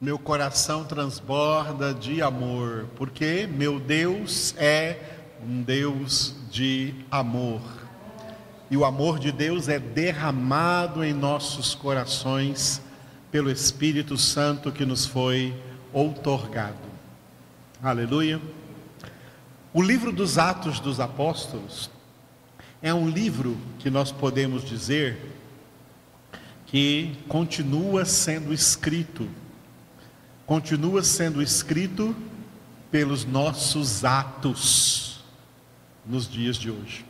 meu coração transborda de amor, porque meu Deus é um Deus de amor. E o amor de Deus é derramado em nossos corações pelo Espírito Santo que nos foi outorgado. Aleluia. O livro dos Atos dos Apóstolos é um livro que nós podemos dizer que continua sendo escrito, continua sendo escrito pelos nossos atos nos dias de hoje.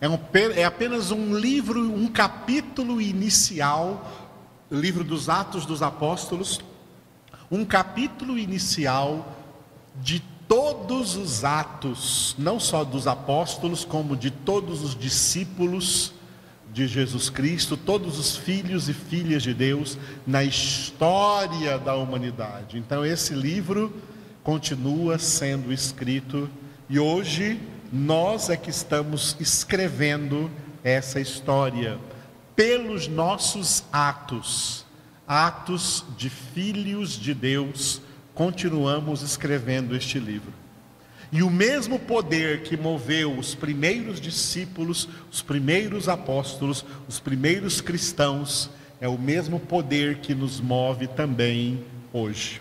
É, um, é apenas um livro, um capítulo inicial, livro dos Atos dos Apóstolos, um capítulo inicial de todos os atos, não só dos apóstolos, como de todos os discípulos de Jesus Cristo, todos os filhos e filhas de Deus na história da humanidade. Então, esse livro continua sendo escrito e hoje nós é que estamos escrevendo essa história pelos nossos atos, atos de filhos de Deus, continuamos escrevendo este livro. E o mesmo poder que moveu os primeiros discípulos, os primeiros apóstolos, os primeiros cristãos, é o mesmo poder que nos move também hoje.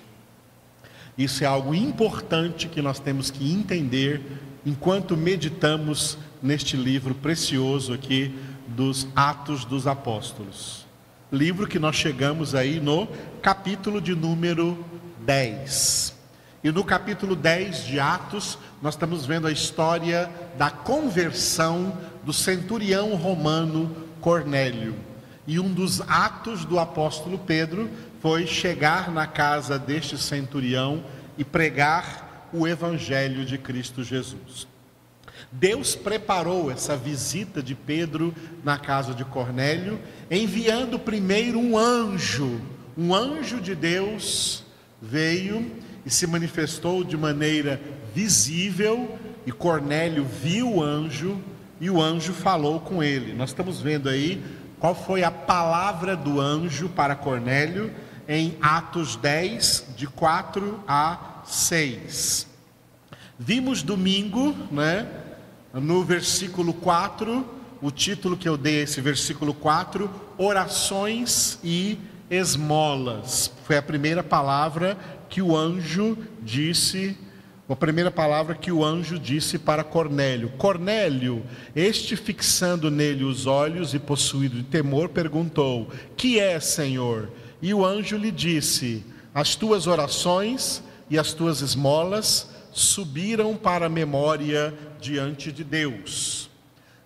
Isso é algo importante que nós temos que entender enquanto meditamos neste livro precioso aqui dos Atos dos Apóstolos. Livro que nós chegamos aí no capítulo de número 10. E no capítulo 10 de Atos, nós estamos vendo a história da conversão do centurião romano Cornélio. E um dos atos do apóstolo Pedro foi chegar na casa deste centurião e pregar o Evangelho de Cristo Jesus. Deus preparou essa visita de Pedro na casa de Cornélio, enviando primeiro um anjo. Um anjo de Deus veio e se manifestou de maneira visível, e Cornélio viu o anjo e o anjo falou com ele. Nós estamos vendo aí qual foi a palavra do anjo para Cornélio em Atos 10, de 4 a 6. Vimos domingo, né, no versículo 4, o título que eu dei a esse versículo 4, orações e esmolas. Foi a primeira palavra que o anjo disse, a primeira palavra que o anjo disse para Cornélio. Cornélio, este fixando nele os olhos e possuído de temor, perguntou: Que é, Senhor? E o anjo lhe disse: As tuas orações e as tuas esmolas subiram para a memória diante de Deus.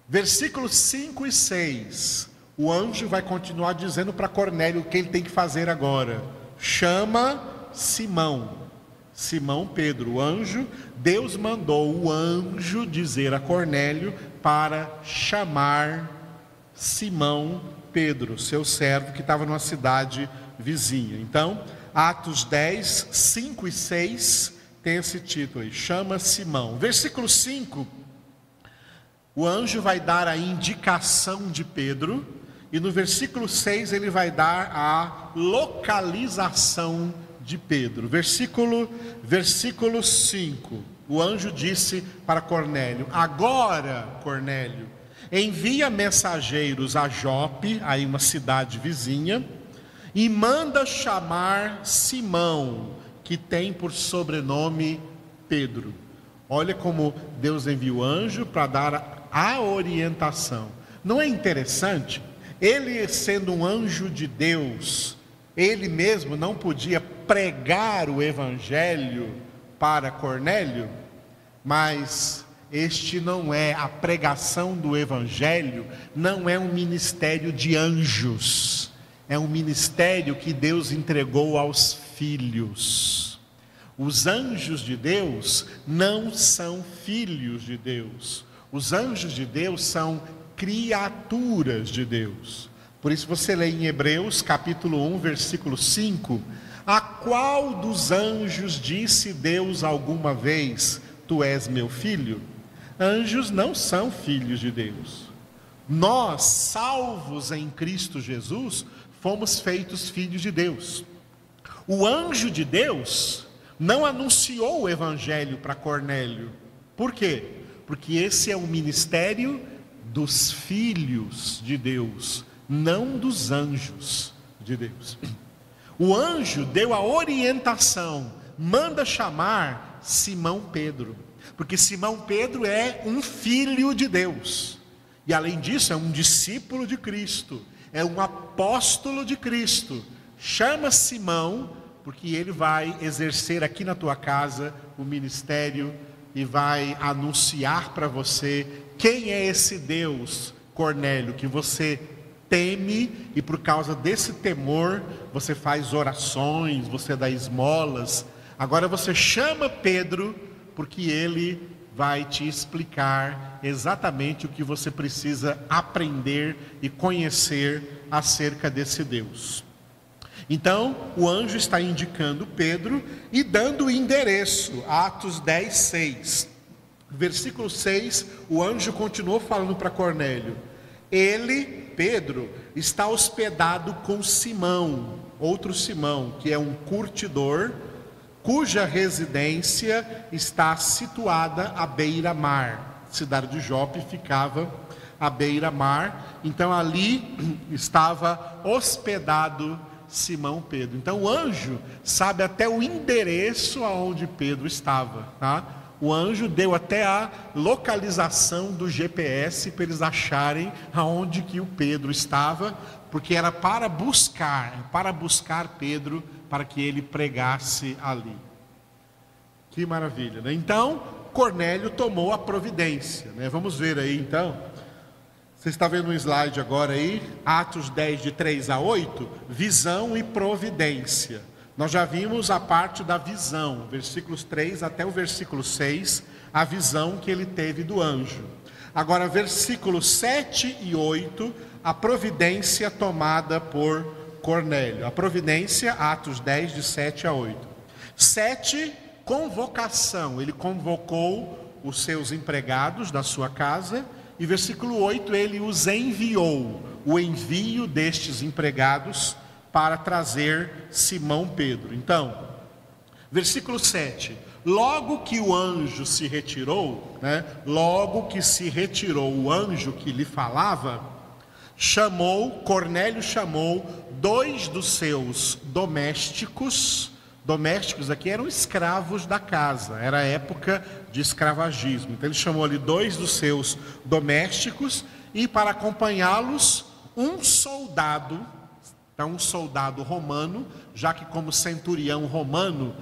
Versículos 5 e 6. O anjo vai continuar dizendo para Cornélio o que ele tem que fazer agora. Chama Simão. Simão Pedro, o anjo, Deus mandou o anjo dizer a Cornélio para chamar Simão Pedro, seu servo que estava numa cidade vizinha. Então, Atos 10, 5 e 6 tem esse título aí, chama Simão. Versículo 5, o anjo vai dar a indicação de Pedro, e no versículo 6 ele vai dar a localização de Pedro. Versículo, versículo 5, o anjo disse para Cornélio: Agora, Cornélio, envia mensageiros a Jope, aí uma cidade vizinha, e manda chamar Simão, que tem por sobrenome Pedro. Olha como Deus envia o anjo para dar a orientação. Não é interessante? Ele, sendo um anjo de Deus, ele mesmo não podia pregar o evangelho para Cornélio, mas este não é a pregação do evangelho, não é um ministério de anjos é um ministério que Deus entregou aos filhos. Os anjos de Deus não são filhos de Deus. Os anjos de Deus são criaturas de Deus. Por isso você lê em Hebreus capítulo 1, versículo 5: A qual dos anjos disse Deus alguma vez: Tu és meu filho? Anjos não são filhos de Deus. Nós, salvos em Cristo Jesus, fomos feitos filhos de Deus. O anjo de Deus não anunciou o evangelho para Cornélio. Por quê? Porque esse é o ministério dos filhos de Deus, não dos anjos de Deus. O anjo deu a orientação, manda chamar Simão Pedro, porque Simão Pedro é um filho de Deus, e além disso, é um discípulo de Cristo, é um apóstolo de Cristo. Chama Simão, porque ele vai exercer aqui na tua casa o ministério e vai anunciar para você quem é esse Deus, Cornélio, que você teme e por causa desse temor você faz orações, você dá esmolas. Agora você chama Pedro porque ele vai te explicar exatamente o que você precisa aprender e conhecer acerca desse Deus. Então, o anjo está indicando Pedro e dando o endereço, Atos 10, 6. Versículo 6, o anjo continuou falando para Cornélio: Ele Pedro está hospedado com Simão, outro Simão, que é um curtidor, cuja residência está situada à beira-mar. Cidade de Jope ficava à beira-mar, então ali estava hospedado Simão Pedro. Então o anjo sabe até o endereço aonde Pedro estava, tá? O anjo deu até a localização do GPS para eles acharem aonde que o Pedro estava, porque era para buscar, para buscar Pedro para que ele pregasse ali. Que maravilha, né? Então, Cornélio tomou a providência, né? Vamos ver aí então. Você está vendo um slide agora aí, Atos 10 de 3 a 8, visão e providência. Nós já vimos a parte da visão, versículos 3 até o versículo 6, a visão que ele teve do anjo. Agora, versículos 7 e 8, a providência tomada por Cornélio. A providência, Atos 10, de 7 a 8. 7, convocação. Ele convocou os seus empregados da sua casa. E versículo 8, ele os enviou. O envio destes empregados para trazer Simão Pedro. Então, versículo 7. Logo que o anjo se retirou, né, logo que se retirou o anjo que lhe falava, chamou, Cornélio chamou dois dos seus domésticos, domésticos aqui eram escravos da casa, era época de escravagismo. Então ele chamou ali dois dos seus domésticos e para acompanhá-los um soldado então, um soldado romano, já que, como centurião romano,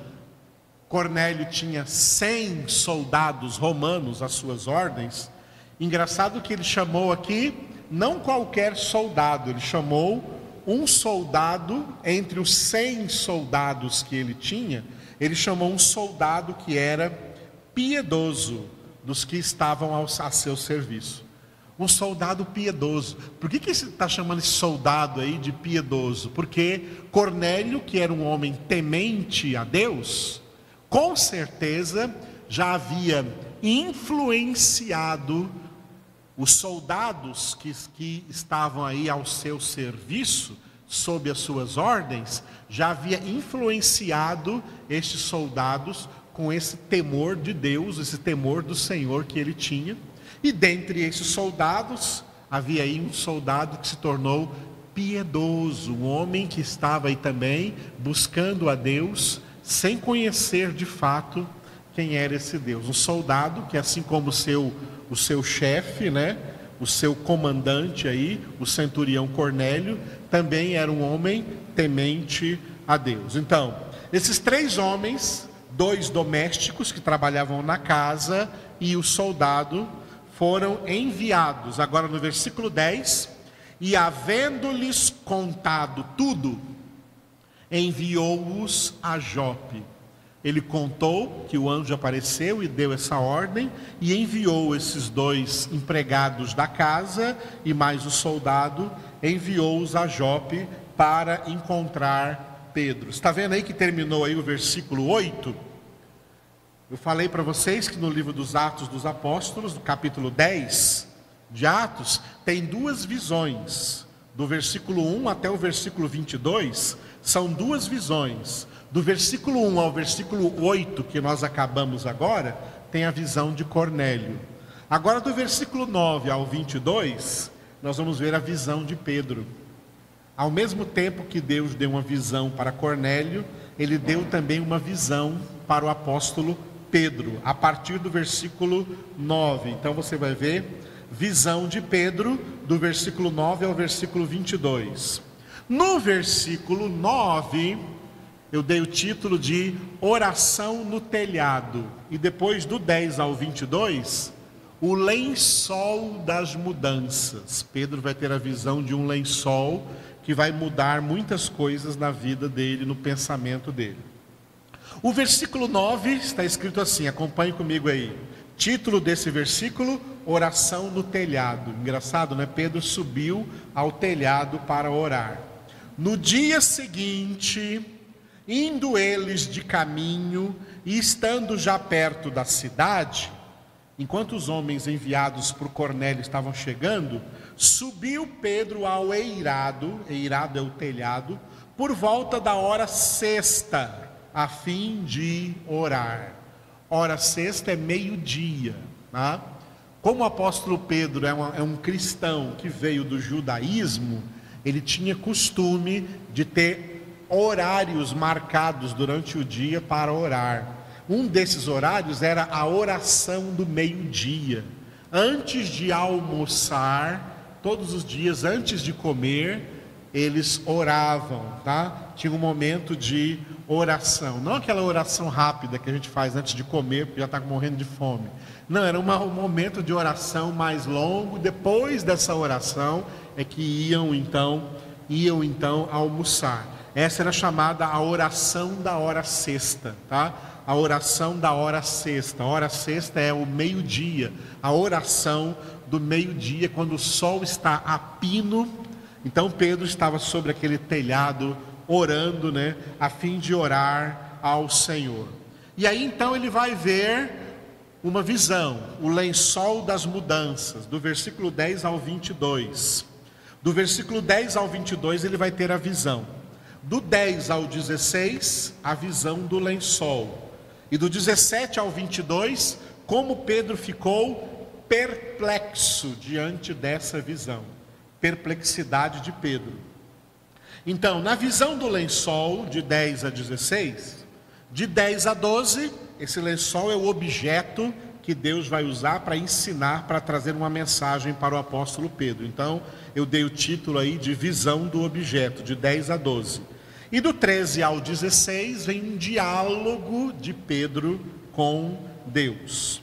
Cornélio tinha 100 soldados romanos às suas ordens. Engraçado que ele chamou aqui não qualquer soldado, ele chamou um soldado entre os 100 soldados que ele tinha, ele chamou um soldado que era piedoso dos que estavam a seu serviço um soldado piedoso. Por que, que está chamando esse soldado aí de piedoso? Porque Cornélio, que era um homem temente a Deus, com certeza já havia influenciado os soldados que, que estavam aí ao seu serviço, sob as suas ordens, já havia influenciado estes soldados com esse temor de Deus, esse temor do Senhor que ele tinha. E dentre esses soldados, havia aí um soldado que se tornou piedoso, um homem que estava aí também buscando a Deus, sem conhecer de fato quem era esse Deus. Um soldado que, assim como seu, o seu chefe, né, o seu comandante aí, o centurião Cornélio, também era um homem temente a Deus. Então, esses três homens, dois domésticos que trabalhavam na casa e o soldado, foram enviados. Agora no versículo 10: E havendo-lhes contado tudo, enviou-os a Jope. Ele contou que o anjo apareceu e deu essa ordem, e enviou esses dois empregados da casa e mais o soldado, enviou-os a Jope para encontrar Pedro. Está vendo aí que terminou aí o versículo 8? Eu falei para vocês que no livro dos Atos dos Apóstolos, no capítulo 10 de Atos, tem duas visões. Do versículo 1 até o versículo 22, são duas visões. Do versículo 1 ao versículo 8, que nós acabamos agora, tem a visão de Cornélio. Agora, do versículo 9 ao 22, nós vamos ver a visão de Pedro. Ao mesmo tempo que Deus deu uma visão para Cornélio, ele deu também uma visão para o apóstolo Pedro, a partir do versículo 9. Então você vai ver visão de Pedro, do versículo 9 ao versículo 22. No versículo 9, eu dei o título de Oração no Telhado, e depois do 10 ao 22, o lençol das mudanças. Pedro vai ter a visão de um lençol que vai mudar muitas coisas na vida dele, no pensamento dele. O versículo 9 está escrito assim, acompanhe comigo aí. Título desse versículo: Oração no telhado. Engraçado, né? Pedro subiu ao telhado para orar. No dia seguinte, indo eles de caminho e estando já perto da cidade, enquanto os homens enviados por Cornélio estavam chegando, subiu Pedro ao eirado, eirado é o telhado, por volta da hora sexta a fim de orar. Hora sexta é meio-dia. Tá? Como o apóstolo Pedro é, uma, é um cristão que veio do judaísmo, ele tinha costume de ter horários marcados durante o dia para orar. Um desses horários era a oração do meio-dia. Antes de almoçar, todos os dias, antes de comer, eles oravam, tá? Tinha um momento de oração, não aquela oração rápida que a gente faz antes de comer, porque já está morrendo de fome. Não, era uma, um momento de oração mais longo. Depois dessa oração é que iam então, iam então almoçar. Essa era chamada a oração da hora sexta, tá? A oração da hora sexta. A hora sexta é o meio-dia, a oração do meio-dia, quando o sol está a pino. Então Pedro estava sobre aquele telhado orando, né, a fim de orar ao Senhor. E aí então ele vai ver uma visão, o lençol das mudanças, do versículo 10 ao 22. Do versículo 10 ao 22 ele vai ter a visão. Do 10 ao 16, a visão do lençol. E do 17 ao 22, como Pedro ficou perplexo diante dessa visão. Perplexidade de Pedro. Então, na visão do lençol, de 10 a 16, de 10 a 12, esse lençol é o objeto que Deus vai usar para ensinar, para trazer uma mensagem para o apóstolo Pedro. Então, eu dei o título aí de visão do objeto, de 10 a 12. E do 13 ao 16 vem um diálogo de Pedro com Deus.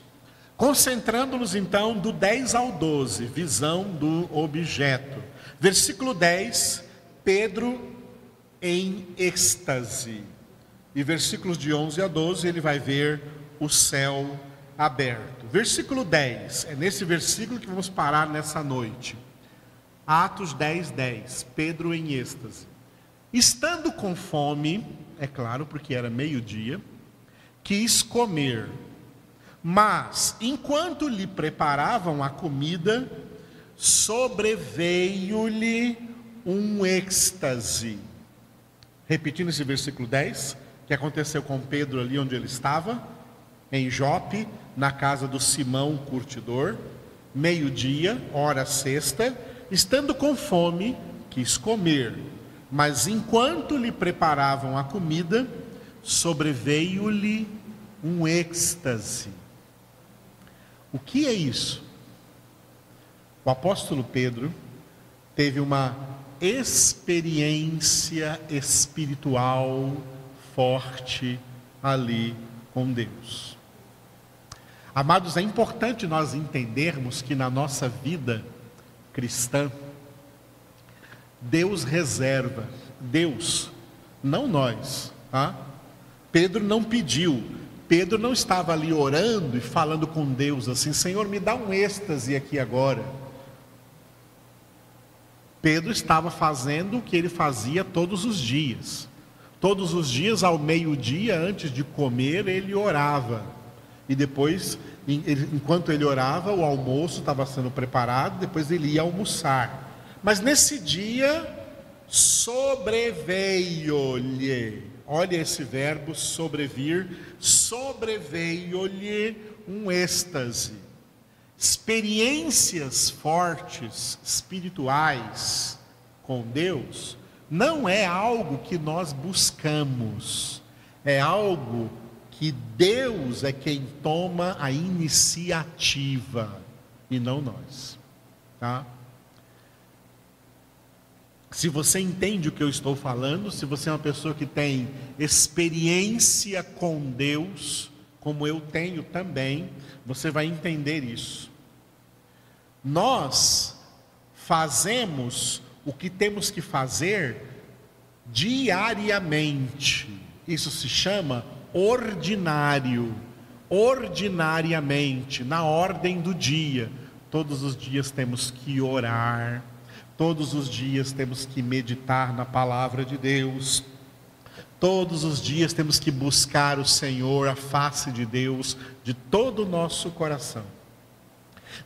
Concentrando-nos então do 10 ao 12, visão do objeto. Versículo 10 Pedro em êxtase. E versículos de 11 a 12 ele vai ver o céu aberto. Versículo 10, é nesse versículo que vamos parar nessa noite. Atos 10, 10. Pedro em êxtase. Estando com fome, é claro, porque era meio-dia, quis comer. Mas, enquanto lhe preparavam a comida, sobreveio-lhe um êxtase. Repetindo esse versículo 10, que aconteceu com Pedro ali onde ele estava, em Jope, na casa do Simão curtidor, meio-dia, hora sexta, estando com fome, quis comer, mas enquanto lhe preparavam a comida, sobreveio-lhe um êxtase. O que é isso? O apóstolo Pedro teve uma experiência espiritual forte ali com Deus. Amados, é importante nós entendermos que na nossa vida cristã, Deus reserva, Deus, não nós, tá? Pedro não pediu, Pedro não estava ali orando e falando com Deus assim: Senhor, me dá um êxtase aqui agora. Pedro estava fazendo o que ele fazia todos os dias. Todos os dias, ao meio-dia, antes de comer, ele orava. E depois, enquanto ele orava, o almoço estava sendo preparado, depois ele ia almoçar. Mas nesse dia, sobreveio-lhe Olha esse verbo sobrevir, sobreveio-lhe um êxtase. Experiências fortes, espirituais com Deus, não é algo que nós buscamos, é algo que Deus é quem toma a iniciativa e não nós, tá? Se você entende o que eu estou falando, se você é uma pessoa que tem experiência com Deus, como eu tenho também, você vai entender isso. Nós fazemos o que temos que fazer diariamente. Isso se chama ordinário. Ordinariamente, na ordem do dia. Todos os dias temos que orar, todos os dias temos que meditar na palavra de Deus, todos os dias temos que buscar o Senhor, a face de Deus, de todo o nosso coração.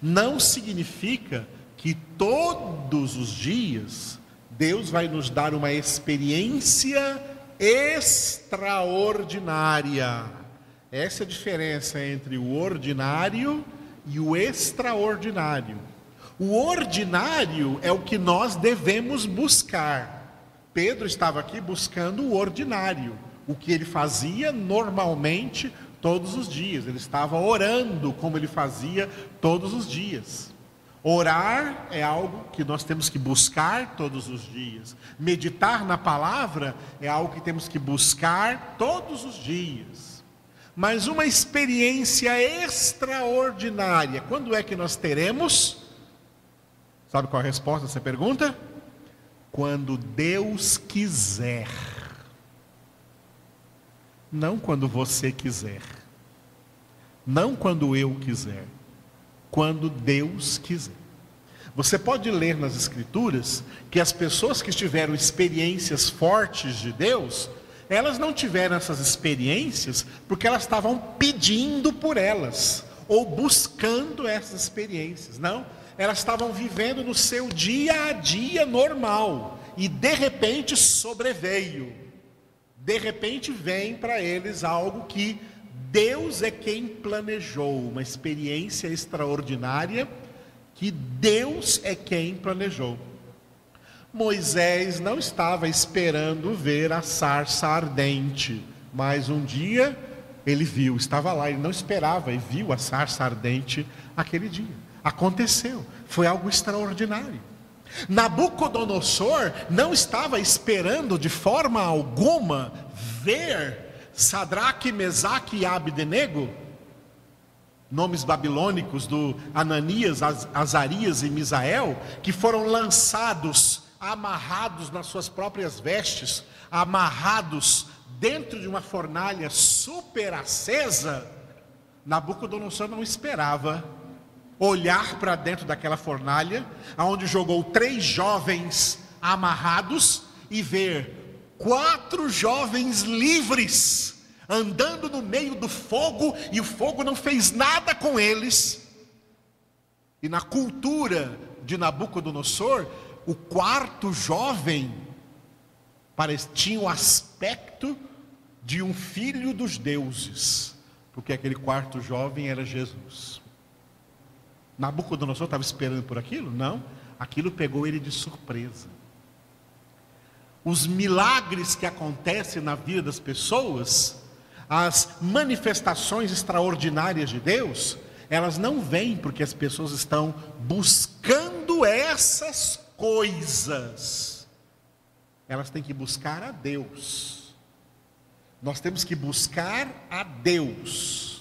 Não significa que todos os dias Deus vai nos dar uma experiência extraordinária. Essa é a diferença entre o ordinário e o extraordinário. O ordinário é o que nós devemos buscar. Pedro estava aqui buscando o ordinário, o que ele fazia normalmente todos os dias. Ele estava orando como ele fazia todos os dias. Orar é algo que nós temos que buscar todos os dias. Meditar na palavra é algo que temos que buscar todos os dias. Mas uma experiência extraordinária, quando é que nós teremos? Sabe qual a resposta a essa pergunta? Quando Deus quiser. Não quando você quiser. Não quando eu quiser quando Deus quiser. Você pode ler nas Escrituras que as pessoas que tiveram experiências fortes de Deus, elas não tiveram essas experiências porque elas estavam pedindo por elas ou buscando essas experiências. Não, elas estavam vivendo no seu dia a dia normal e de repente sobreveio. De repente vem para eles algo que Deus é quem planejou uma experiência extraordinária que Deus é quem planejou. Moisés não estava esperando ver a sarça ardente, mas um dia ele viu, estava lá, ele não esperava e viu a sarça ardente aquele dia. Aconteceu, foi algo extraordinário. Nabucodonosor não estava esperando de forma alguma ver Sadraque, Mesaque e Abdenego, nomes babilônicos do Ananias, Azarias e Misael, que foram lançados, amarrados nas suas próprias vestes, amarrados dentro de uma fornalha super acesa, Nabucodonosor não esperava olhar para dentro daquela fornalha, aonde jogou três jovens amarrados e ver quatro jovens livres, andando no meio do fogo, e o fogo não fez nada com eles. E na cultura de Nabucodonosor, o quarto jovem tinha o aspecto de um filho dos deuses, porque aquele quarto jovem era Jesus. Nabucodonosor estava esperando por aquilo? Não, aquilo pegou ele de surpresa os milagres que acontecem na vida das pessoas, as manifestações extraordinárias de Deus, elas não vêm porque as pessoas estão buscando essas coisas. Elas têm que buscar a Deus. Nós temos que buscar a Deus.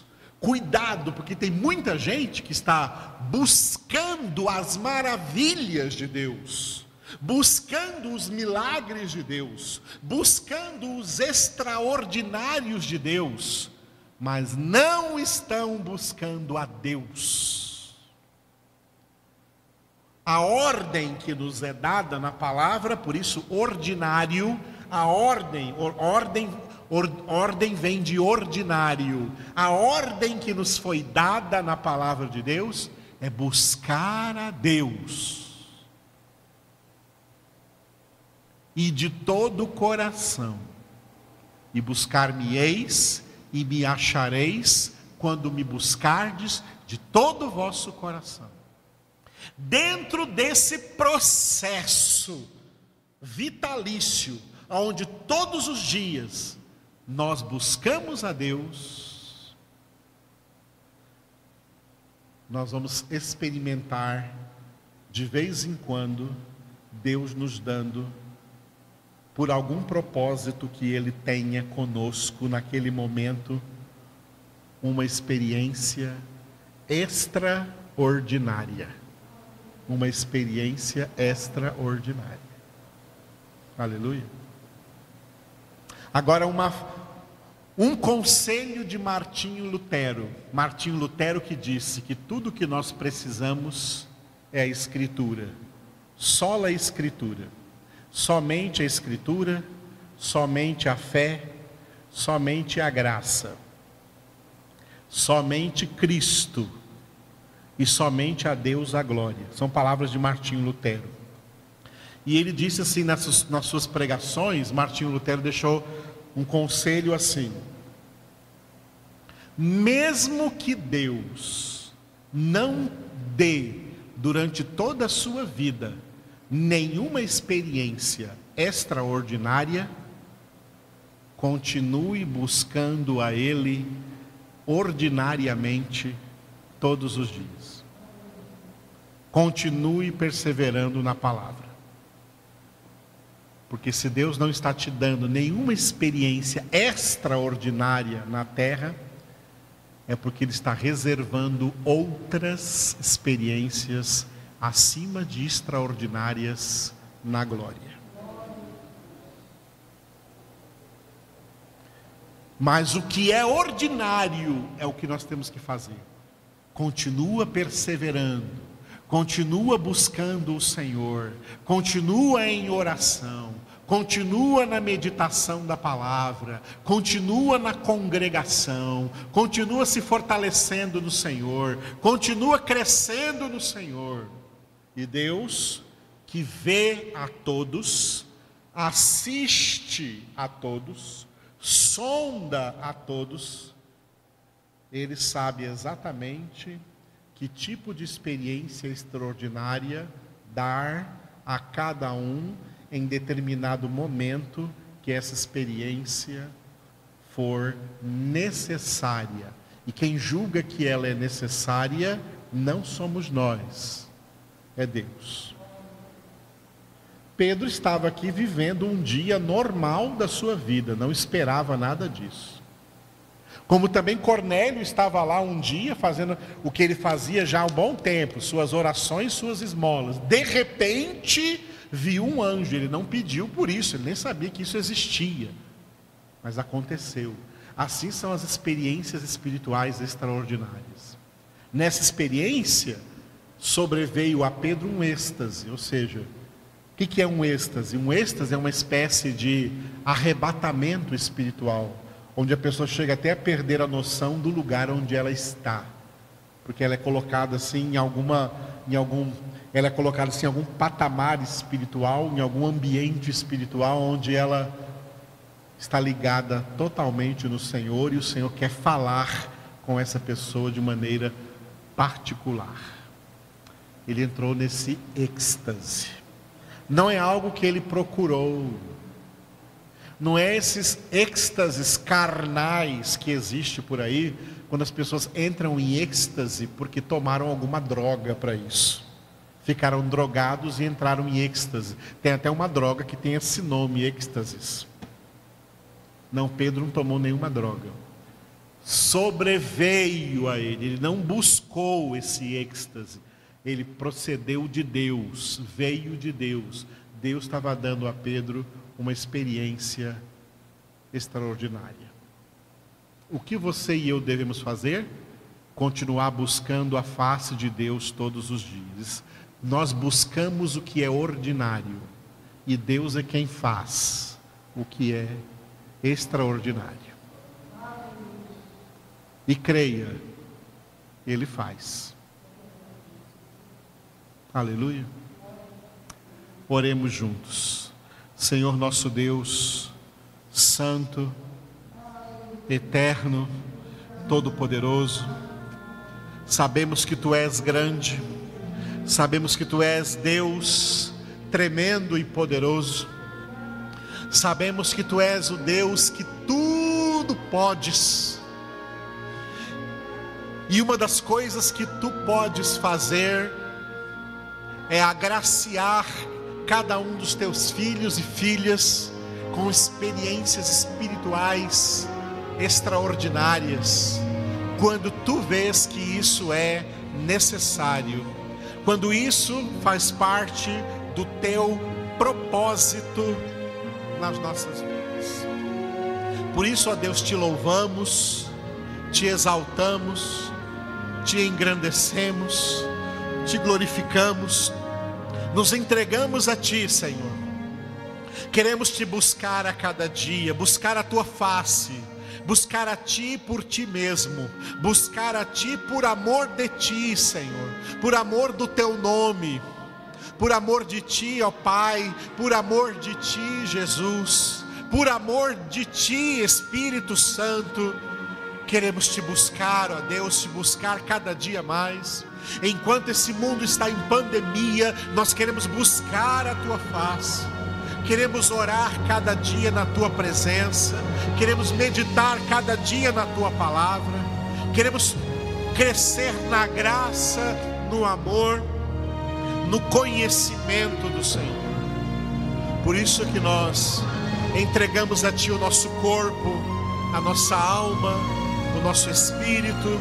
Cuidado, porque tem muita gente que está buscando as maravilhas de Deus buscando os milagres de Deus, buscando os extraordinários de Deus, mas não estão buscando a Deus. A ordem que nos é dada na palavra, por isso ordinário, a ordem, ordem, or, ordem vem de ordinário. A ordem que nos foi dada na palavra de Deus é buscar a Deus e de todo o coração, E buscar-me-eis e me achareis quando me buscardes de todo o vosso coração. Dentro desse processo vitalício, onde todos os dias nós buscamos a Deus, nós vamos experimentar de vez em quando Deus nos dando por algum propósito que Ele tenha conosco naquele momento, uma experiência extraordinária. Uma experiência extraordinária. Aleluia. Agora, uma, um conselho de Martinho Lutero. Martinho Lutero que disse que tudo que nós precisamos é a Escritura. Só a Escritura. Somente a Escritura, somente a fé, somente a graça. Somente Cristo e somente a Deus a glória. São palavras de Martinho Lutero. E ele disse assim nas, nas suas pregações, Martinho Lutero deixou um conselho assim: mesmo que Deus não dê durante toda a sua vida nenhuma experiência extraordinária, continue buscando a Ele ordinariamente todos os dias. Continue perseverando na palavra. Porque se Deus não está te dando nenhuma experiência extraordinária na terra, é porque Ele está reservando outras experiências acima de extraordinárias na glória. Mas o que é ordinário é o que nós temos que fazer. Continua perseverando, continua buscando o Senhor, continua em oração, continua na meditação da palavra, continua na congregação, continua se fortalecendo no Senhor, continua crescendo no Senhor. E Deus, que vê a todos, assiste a todos, sonda a todos, ele sabe exatamente que tipo de experiência extraordinária dar a cada um em determinado momento que essa experiência for necessária. E quem julga que ela é necessária não somos nós, é Deus. Pedro estava aqui vivendo um dia normal da sua vida, não esperava nada disso. Como também Cornélio estava lá um dia fazendo o que ele fazia já há um bom tempo, suas orações, suas esmolas. De repente, viu um anjo, ele não pediu por isso, ele nem sabia que isso existia. Mas aconteceu. Assim são as experiências espirituais extraordinárias. Nessa experiência, sobreveio a Pedro um êxtase, ou seja, o que é um êxtase? Um êxtase é uma espécie de arrebatamento espiritual, onde a pessoa chega até a perder a noção do lugar onde ela está, porque ela é colocada assim em alguma, em algum, ela é colocada assim em algum patamar espiritual, em algum ambiente espiritual onde ela está ligada totalmente no Senhor e o Senhor quer falar com essa pessoa de maneira particular ele entrou nesse êxtase. Não é algo que ele procurou. Não é esses êxtases carnais que existe por aí, quando as pessoas entram em êxtase porque tomaram alguma droga para isso. Ficaram drogados e entraram em êxtase. Tem até uma droga que tem esse nome, êxtases. Não, Pedro não tomou nenhuma droga. Sobreveio a ele, ele não buscou esse êxtase ele procedeu de Deus, veio de Deus. Deus estava dando a Pedro uma experiência extraordinária. O que você e eu devemos fazer? Continuar buscando a face de Deus todos os dias. Nós buscamos o que é ordinário e Deus é quem faz o que é extraordinário. E creia, Ele faz. Aleluia. Oremos juntos. Senhor nosso Deus, Santo eterno, todo-poderoso. Sabemos que tu és grande, sabemos que tu és Deus tremendo e poderoso. Sabemos que tu és o Deus que tudo podes. E uma das coisas que tu podes fazer é agraciar cada um dos teus filhos e filhas com experiências espirituais extraordinárias, quando tu vês que isso é necessário, quando isso faz parte do teu propósito nas nossas vidas. Por isso, ó Deus, te louvamos, te exaltamos, te engrandecemos, te glorificamos, nos entregamos a Ti, Senhor. Queremos te buscar a cada dia, buscar a Tua face, buscar a Ti por Ti mesmo, buscar a Ti por amor de Ti, Senhor, por amor do Teu nome, por amor de Ti, ó Pai, por amor de Ti, Jesus, por amor de Ti, Espírito Santo. Queremos te buscar, ó Deus, te buscar cada dia mais. Enquanto esse mundo está em pandemia, nós queremos buscar a tua face. Queremos orar cada dia na tua presença, queremos meditar cada dia na tua palavra, queremos crescer na graça, no amor, no conhecimento do Senhor. Por isso que nós entregamos a ti o nosso corpo, a nossa alma, o nosso espírito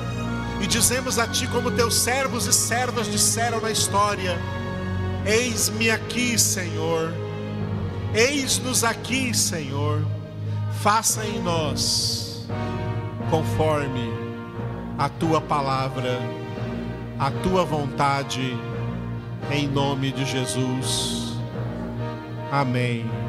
e dizemos a Ti, como teus servos e servas disseram na história: Eis-me aqui, Senhor, eis-nos aqui, Senhor, faça em nós conforme a Tua palavra, a Tua vontade, em nome de Jesus. Amém.